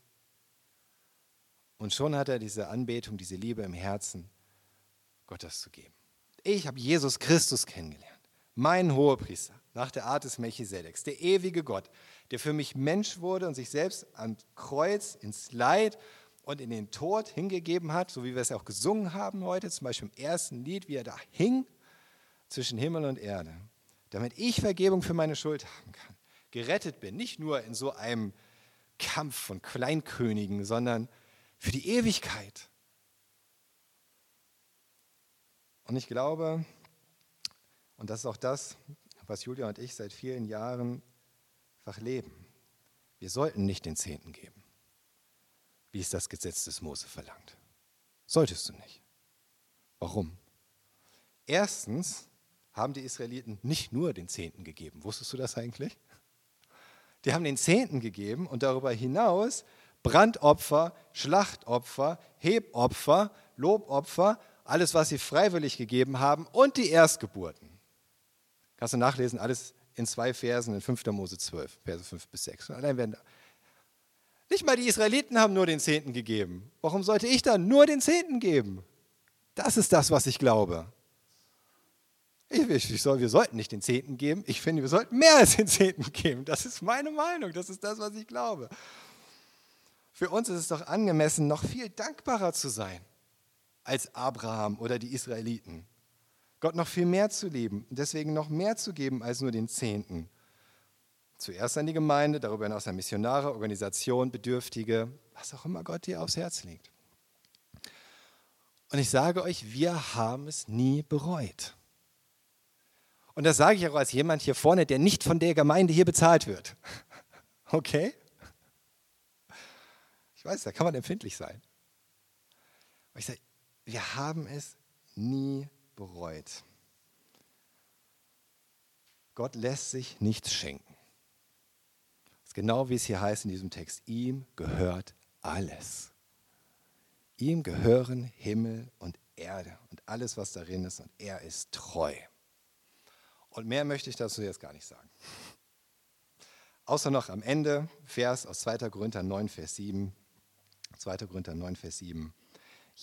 Und schon hat er diese Anbetung, diese Liebe im Herzen, Gott das zu geben. Ich habe Jesus Christus kennengelernt. Mein Hohepriester nach der Art des Melchisedeks, der ewige Gott, der für mich Mensch wurde und sich selbst am Kreuz ins Leid und in den Tod hingegeben hat, so wie wir es auch gesungen haben heute, zum Beispiel im ersten Lied, wie er da hing zwischen Himmel und Erde, damit ich Vergebung für meine Schuld haben kann, gerettet bin, nicht nur in so einem Kampf von Kleinkönigen, sondern für die Ewigkeit. Und ich glaube, und das ist auch das, was Julia und ich seit vielen Jahren einfach leben. Wir sollten nicht den Zehnten geben, wie es das Gesetz des Mose verlangt. Solltest du nicht. Warum? Erstens haben die Israeliten nicht nur den Zehnten gegeben. Wusstest du das eigentlich? Die haben den Zehnten gegeben und darüber hinaus Brandopfer, Schlachtopfer, Hebopfer, Lobopfer, alles, was sie freiwillig gegeben haben und die Erstgeburten. Kannst du nachlesen, alles in zwei Versen in 5. Mose 12, Verse 5 bis 6. Allein werden nicht mal die Israeliten haben nur den Zehnten gegeben. Warum sollte ich dann nur den Zehnten geben? Das ist das, was ich glaube. Ich, ich soll, wir sollten nicht den Zehnten geben. Ich finde, wir sollten mehr als den Zehnten geben. Das ist meine Meinung. Das ist das, was ich glaube. Für uns ist es doch angemessen, noch viel dankbarer zu sein als Abraham oder die Israeliten. Gott noch viel mehr zu lieben und deswegen noch mehr zu geben als nur den Zehnten. Zuerst an die Gemeinde, darüber hinaus an Missionare, Organisationen, Bedürftige, was auch immer Gott dir aufs Herz legt. Und ich sage euch, wir haben es nie bereut. Und das sage ich auch als jemand hier vorne, der nicht von der Gemeinde hier bezahlt wird. Okay? Ich weiß, da kann man empfindlich sein. Aber ich sage, wir haben es nie bereut. Gott lässt sich nichts schenken. Das ist genau wie es hier heißt in diesem Text. Ihm gehört alles. Ihm gehören Himmel und Erde und alles, was darin ist. Und er ist treu. Und mehr möchte ich dazu jetzt gar nicht sagen. Außer noch am Ende, Vers aus 2. Korinther 9, Vers 7. 2. Korinther 9, Vers 7.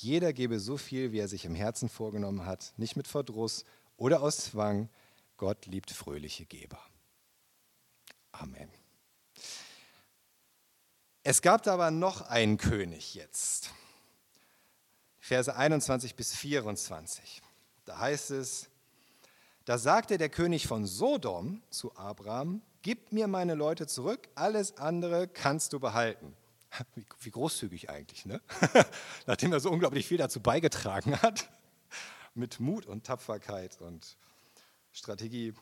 Jeder gebe so viel, wie er sich im Herzen vorgenommen hat, nicht mit Verdruss oder aus Zwang. Gott liebt fröhliche Geber. Amen. Es gab aber noch einen König jetzt. Verse 21 bis 24. Da heißt es, da sagte der König von Sodom zu Abraham, gib mir meine Leute zurück, alles andere kannst du behalten. Wie, großzügig eigentlich, ne? Nachdem er so unglaublich viel dazu beigetragen hat, mit Mut und Tapferkeit und Strategie.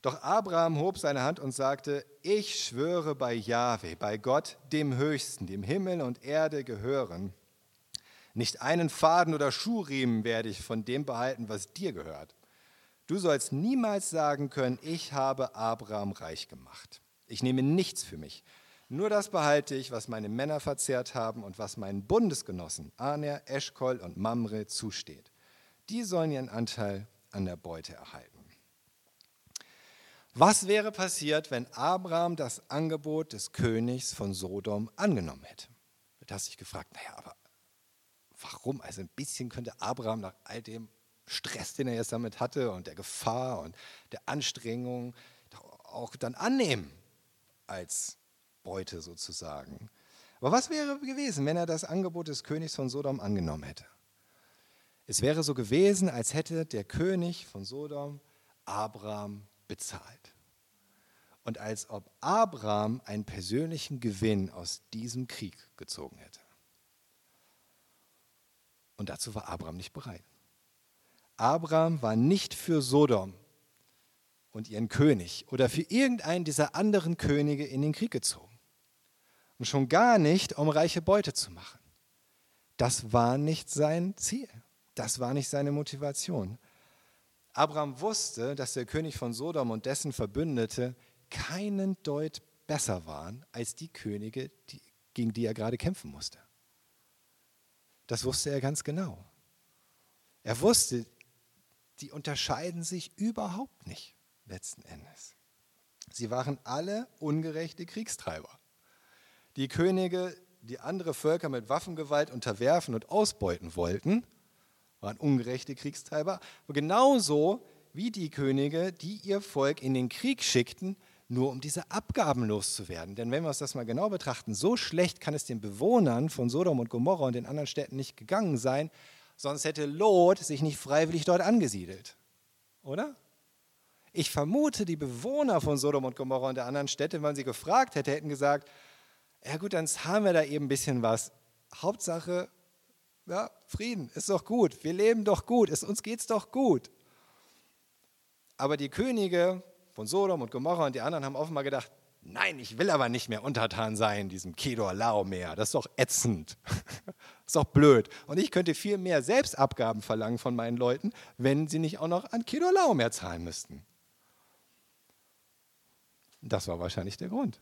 Doch Abraham hob seine Hand und sagte, ich schwöre bei Jahwe, bei Gott, dem Höchsten, dem Himmel und Erde gehören, nicht einen Faden oder Schuhriemen werde ich von dem behalten, was dir gehört. Du sollst niemals sagen können, ich habe Abraham reich gemacht. Ich nehme nichts für mich. Nur das behalte ich, was meine Männer verzehrt haben und was meinen Bundesgenossen Aner, Eschkol und Mamre zusteht. Die sollen ihren Anteil an der Beute erhalten. Was wäre passiert, wenn Abraham das Angebot des Königs von Sodom angenommen hätte? Du hast dich gefragt, naja, aber warum? Also ein bisschen könnte Abraham nach all dem Stress, den er jetzt damit hatte und der Gefahr und der Anstrengung auch dann annehmen als Beute sozusagen. Aber was wäre gewesen, wenn er das Angebot des Königs von Sodom angenommen hätte? Es wäre so gewesen, als hätte der König von Sodom Abraham bezahlt. Und als ob Abraham einen persönlichen Gewinn aus diesem Krieg gezogen hätte. Und dazu war Abraham nicht bereit. Abraham war nicht für Sodom und ihren König oder für irgendeinen dieser anderen Könige in den Krieg gezogen. Und schon gar nicht, um reiche Beute zu machen. Das war nicht sein Ziel. Das war nicht seine Motivation. Abraham wusste, dass der König von Sodom und dessen Verbündete keinen Deut besser waren als die Könige, die, gegen die er gerade kämpfen musste. Das wusste er ganz genau. Er wusste, die unterscheiden sich überhaupt nicht letzten Endes. Sie waren alle ungerechte Kriegstreiber. Die Könige, die andere Völker mit Waffengewalt unterwerfen und ausbeuten wollten, waren ungerechte Kriegstreiber, aber genauso wie die Könige, die ihr Volk in den Krieg schickten, nur um diese Abgaben loszuwerden. Denn wenn wir uns das mal genau betrachten, so schlecht kann es den Bewohnern von Sodom und Gomorra und den anderen Städten nicht gegangen sein, sonst hätte Lot sich nicht freiwillig dort angesiedelt. Oder? Ich vermute, die Bewohner von Sodom und Gomorra und der anderen Städte, wenn man sie gefragt hätte, hätten gesagt, ja gut, dann haben wir da eben ein bisschen was. Hauptsache, ja, Frieden, ist doch gut, wir leben doch gut, ist, uns geht's doch gut. Aber die Könige von Sodom und Gomorra und die anderen haben offenbar gedacht, Nein, ich will aber nicht mehr untertan sein, diesem Kedor Lao mehr. Das ist doch ätzend. Das ist doch blöd. Und ich könnte viel mehr Selbstabgaben verlangen von meinen Leuten, wenn sie nicht auch noch an Kedor Lao mehr zahlen müssten. Das war wahrscheinlich der Grund.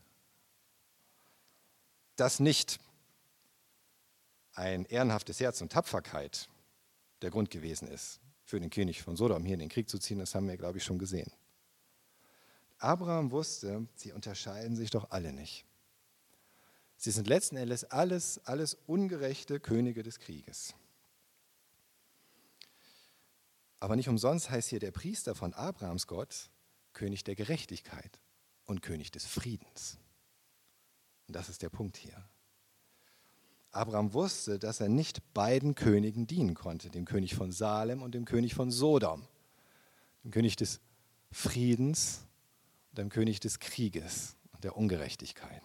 Dass nicht ein ehrenhaftes Herz und Tapferkeit der Grund gewesen ist, für den König von Sodom hier in den Krieg zu ziehen, das haben wir, glaube ich, schon gesehen. Abraham wusste, sie unterscheiden sich doch alle nicht. Sie sind letzten Endes alles, alles ungerechte Könige des Krieges. Aber nicht umsonst heißt hier der Priester von Abrahams Gott König der Gerechtigkeit und König des Friedens. Und das ist der Punkt hier. Abraham wusste, dass er nicht beiden Königen dienen konnte, dem König von Salem und dem König von Sodom, dem König des Friedens und dem König des Krieges und der Ungerechtigkeit.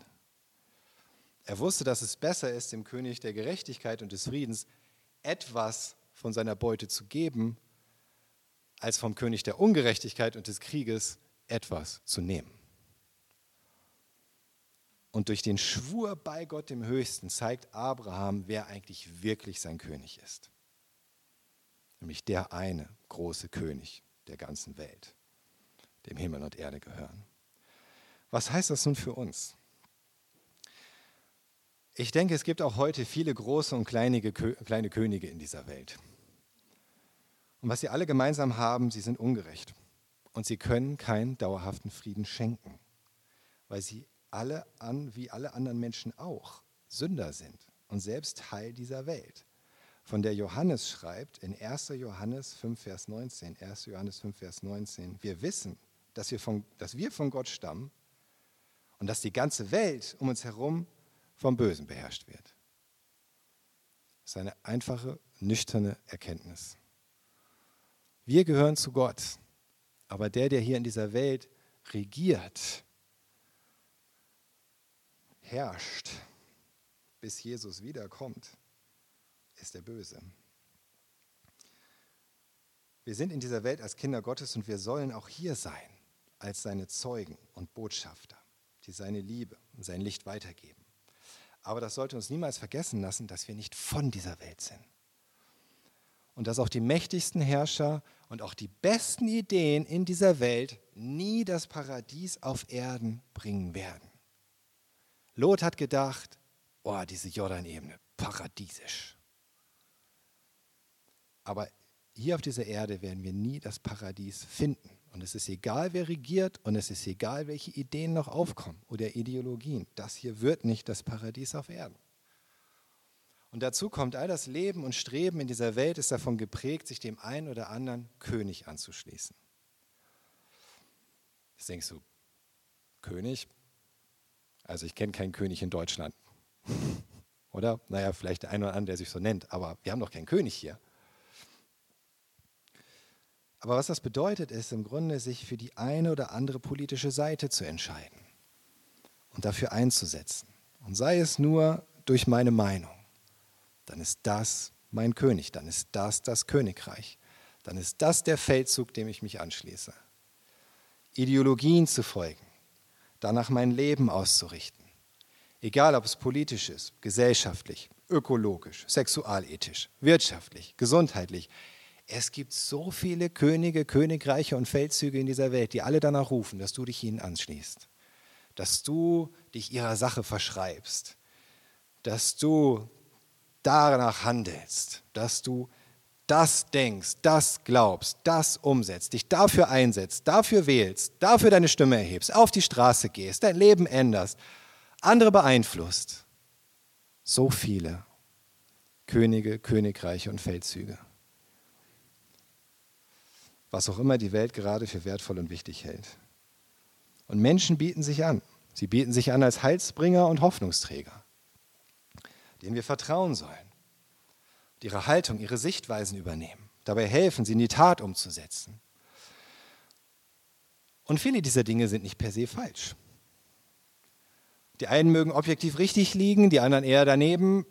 Er wusste, dass es besser ist, dem König der Gerechtigkeit und des Friedens etwas von seiner Beute zu geben, als vom König der Ungerechtigkeit und des Krieges etwas zu nehmen. Und durch den Schwur bei Gott dem Höchsten zeigt Abraham, wer eigentlich wirklich sein König ist. Nämlich der eine große König der ganzen Welt, dem Himmel und Erde gehören. Was heißt das nun für uns? Ich denke, es gibt auch heute viele große und kleine, kleine Könige in dieser Welt. Und was sie alle gemeinsam haben, sie sind ungerecht. Und sie können keinen dauerhaften Frieden schenken, weil sie alle an, wie alle anderen Menschen auch, Sünder sind und selbst Teil dieser Welt. Von der Johannes schreibt in 1. Johannes 5, Vers 19, 1. Johannes 5, Vers 19, wir wissen, dass wir von, dass wir von Gott stammen und dass die ganze Welt um uns herum vom Bösen beherrscht wird. Das ist eine einfache, nüchterne Erkenntnis. Wir gehören zu Gott, aber der, der hier in dieser Welt regiert, herrscht, bis Jesus wiederkommt, ist der Böse. Wir sind in dieser Welt als Kinder Gottes und wir sollen auch hier sein, als seine Zeugen und Botschafter, die seine Liebe und sein Licht weitergeben. Aber das sollte uns niemals vergessen lassen, dass wir nicht von dieser Welt sind. Und dass auch die mächtigsten Herrscher und auch die besten Ideen in dieser Welt nie das Paradies auf Erden bringen werden. Lot hat gedacht, oh, diese Jordanebene, paradiesisch. Aber hier auf dieser Erde werden wir nie das Paradies finden. Und es ist egal, wer regiert und es ist egal, welche Ideen noch aufkommen oder Ideologien. Das hier wird nicht das Paradies auf Erden. Und dazu kommt, all das Leben und Streben in dieser Welt ist davon geprägt, sich dem einen oder anderen König anzuschließen. Jetzt denkst du, König? Also ich kenne keinen König in Deutschland. oder? Naja, vielleicht der eine oder andere, der sich so nennt, aber wir haben doch keinen König hier. Aber was das bedeutet, ist im Grunde, sich für die eine oder andere politische Seite zu entscheiden und dafür einzusetzen. Und sei es nur durch meine Meinung, dann ist das mein König, dann ist das das Königreich, dann ist das der Feldzug, dem ich mich anschließe. Ideologien zu folgen, danach mein Leben auszurichten. Egal, ob es politisch ist, gesellschaftlich, ökologisch, sexualethisch, wirtschaftlich, gesundheitlich. Es gibt so viele Könige, Königreiche und Feldzüge in dieser Welt, die alle danach rufen, dass du dich ihnen anschließt, dass du dich ihrer Sache verschreibst, dass du danach handelst, dass du das denkst, das glaubst, das umsetzt, dich dafür einsetzt, dafür wählst, dafür deine Stimme erhebst, auf die Straße gehst, dein Leben änderst, andere beeinflusst. So viele Könige, Königreiche und Feldzüge. Was auch immer die Welt gerade für wertvoll und wichtig hält. Und Menschen bieten sich an. Sie bieten sich an als Heilsbringer und Hoffnungsträger, denen wir vertrauen sollen ihre Haltung, ihre Sichtweisen übernehmen, dabei helfen, sie in die Tat umzusetzen. Und viele dieser Dinge sind nicht per se falsch. Die einen mögen objektiv richtig liegen, die anderen eher daneben.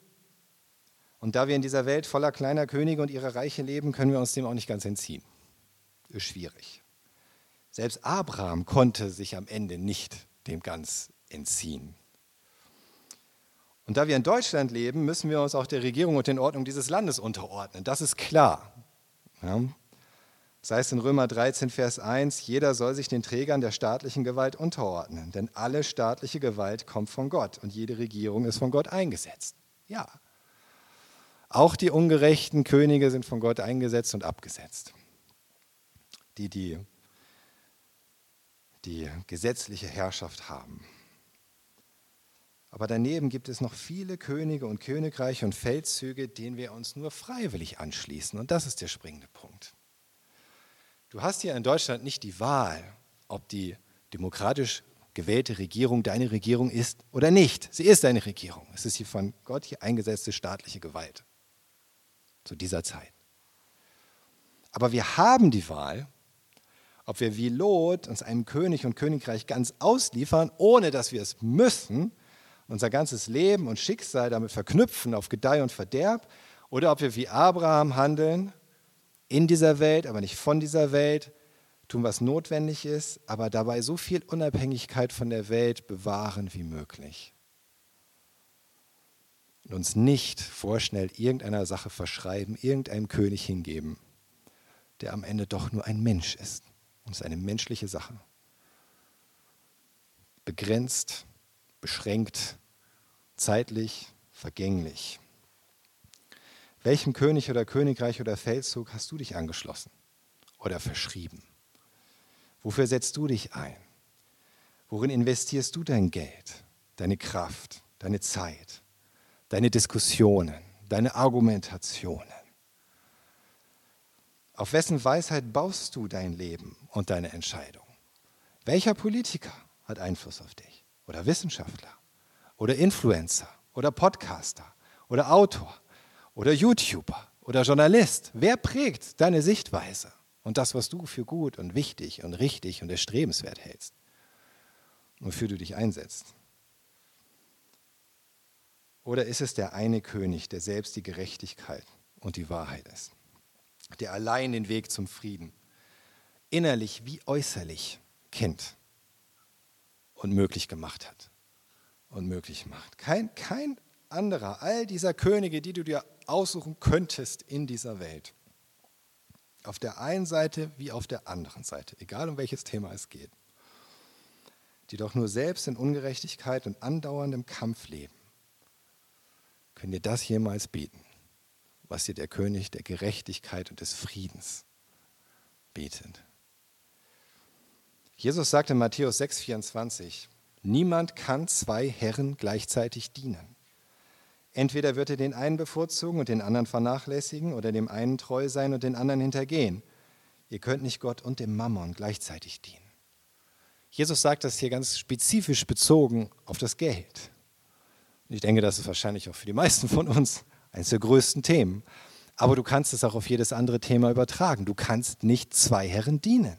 Und da wir in dieser Welt voller kleiner Könige und ihrer Reiche leben, können wir uns dem auch nicht ganz entziehen. Ist schwierig. Selbst Abraham konnte sich am Ende nicht dem ganz entziehen. Und da wir in Deutschland leben, müssen wir uns auch der Regierung und den Ordnungen dieses Landes unterordnen. Das ist klar. Ja. Das heißt in Römer 13, Vers 1, jeder soll sich den Trägern der staatlichen Gewalt unterordnen, denn alle staatliche Gewalt kommt von Gott und jede Regierung ist von Gott eingesetzt. Ja. Auch die ungerechten Könige sind von Gott eingesetzt und abgesetzt. Die, die die gesetzliche Herrschaft haben. Aber daneben gibt es noch viele Könige und Königreiche und Feldzüge, denen wir uns nur freiwillig anschließen. Und das ist der springende Punkt. Du hast hier in Deutschland nicht die Wahl, ob die demokratisch gewählte Regierung deine Regierung ist oder nicht. Sie ist deine Regierung. Es ist die von Gott hier eingesetzte staatliche Gewalt zu dieser Zeit. Aber wir haben die Wahl, ob wir wie Lot uns einem König und Königreich ganz ausliefern, ohne dass wir es müssen, unser ganzes Leben und Schicksal damit verknüpfen auf Gedeih und Verderb, oder ob wir wie Abraham handeln, in dieser Welt, aber nicht von dieser Welt, tun, was notwendig ist, aber dabei so viel Unabhängigkeit von der Welt bewahren wie möglich. Und uns nicht vorschnell irgendeiner Sache verschreiben, irgendeinem König hingeben, der am Ende doch nur ein Mensch ist. Und es ist eine menschliche Sache. Begrenzt, beschränkt, zeitlich, vergänglich. Welchem König oder Königreich oder Feldzug hast du dich angeschlossen oder verschrieben? Wofür setzt du dich ein? Worin investierst du dein Geld, deine Kraft, deine Zeit, deine Diskussionen, deine Argumentationen? Auf wessen Weisheit baust du dein Leben und deine Entscheidung? Welcher Politiker hat Einfluss auf dich? Oder Wissenschaftler? Oder Influencer? Oder Podcaster? Oder Autor? Oder YouTuber? Oder Journalist? Wer prägt deine Sichtweise und das, was du für gut und wichtig und richtig und erstrebenswert hältst? Wofür du dich einsetzt? Oder ist es der eine König, der selbst die Gerechtigkeit und die Wahrheit ist? der allein den Weg zum Frieden innerlich wie äußerlich kennt und möglich gemacht hat und möglich macht. Kein, kein anderer, all dieser Könige, die du dir aussuchen könntest in dieser Welt, auf der einen Seite wie auf der anderen Seite, egal um welches Thema es geht, die doch nur selbst in Ungerechtigkeit und andauerndem Kampf leben, können dir das jemals bieten was dir der König der Gerechtigkeit und des Friedens bietet. Jesus sagte in Matthäus 6,24: Niemand kann zwei Herren gleichzeitig dienen. Entweder wird er den einen bevorzugen und den anderen vernachlässigen oder dem einen treu sein und den anderen hintergehen. Ihr könnt nicht Gott und dem Mammon gleichzeitig dienen. Jesus sagt das hier ganz spezifisch bezogen auf das Geld. Und ich denke, das ist wahrscheinlich auch für die meisten von uns eines der größten Themen. Aber du kannst es auch auf jedes andere Thema übertragen. Du kannst nicht zwei Herren dienen.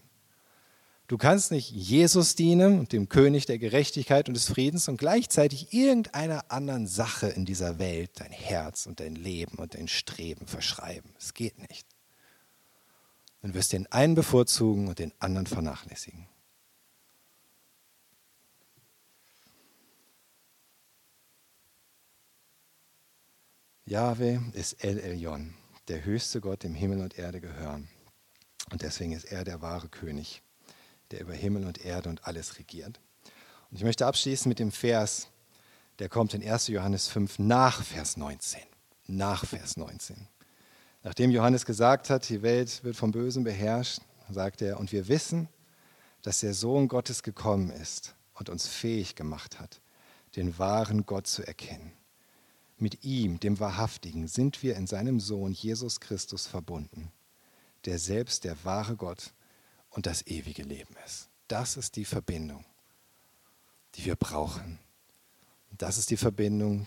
Du kannst nicht Jesus dienen, dem König der Gerechtigkeit und des Friedens, und gleichzeitig irgendeiner anderen Sache in dieser Welt dein Herz und dein Leben und dein Streben verschreiben. Es geht nicht. Du wirst den einen bevorzugen und den anderen vernachlässigen. Jahwe ist El Elyon, der höchste Gott, dem Himmel und Erde gehören. Und deswegen ist er der wahre König, der über Himmel und Erde und alles regiert. Und ich möchte abschließen mit dem Vers, der kommt in 1. Johannes 5 nach Vers 19. Nach Vers 19. Nachdem Johannes gesagt hat, die Welt wird vom Bösen beherrscht, sagt er, und wir wissen, dass der Sohn Gottes gekommen ist und uns fähig gemacht hat, den wahren Gott zu erkennen. Mit ihm, dem Wahrhaftigen, sind wir in seinem Sohn Jesus Christus verbunden, der selbst der wahre Gott und das ewige Leben ist. Das ist die Verbindung, die wir brauchen. das ist die Verbindung,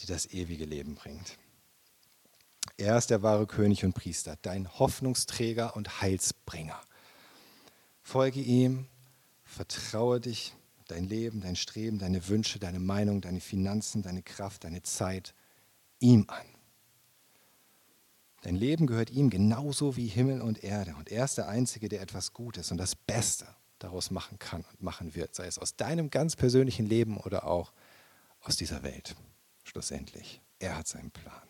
die das ewige Leben bringt. Er ist der wahre König und Priester, dein Hoffnungsträger und Heilsbringer. Folge ihm, vertraue dich dein Leben, dein Streben, deine Wünsche, deine Meinung, deine Finanzen, deine Kraft, deine Zeit ihm an. Dein Leben gehört ihm genauso wie Himmel und Erde. Und er ist der Einzige, der etwas Gutes und das Beste daraus machen kann und machen wird, sei es aus deinem ganz persönlichen Leben oder auch aus dieser Welt. Schlussendlich. Er hat seinen Plan.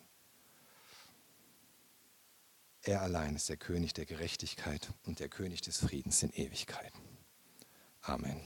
Er allein ist der König der Gerechtigkeit und der König des Friedens in Ewigkeit. Amen.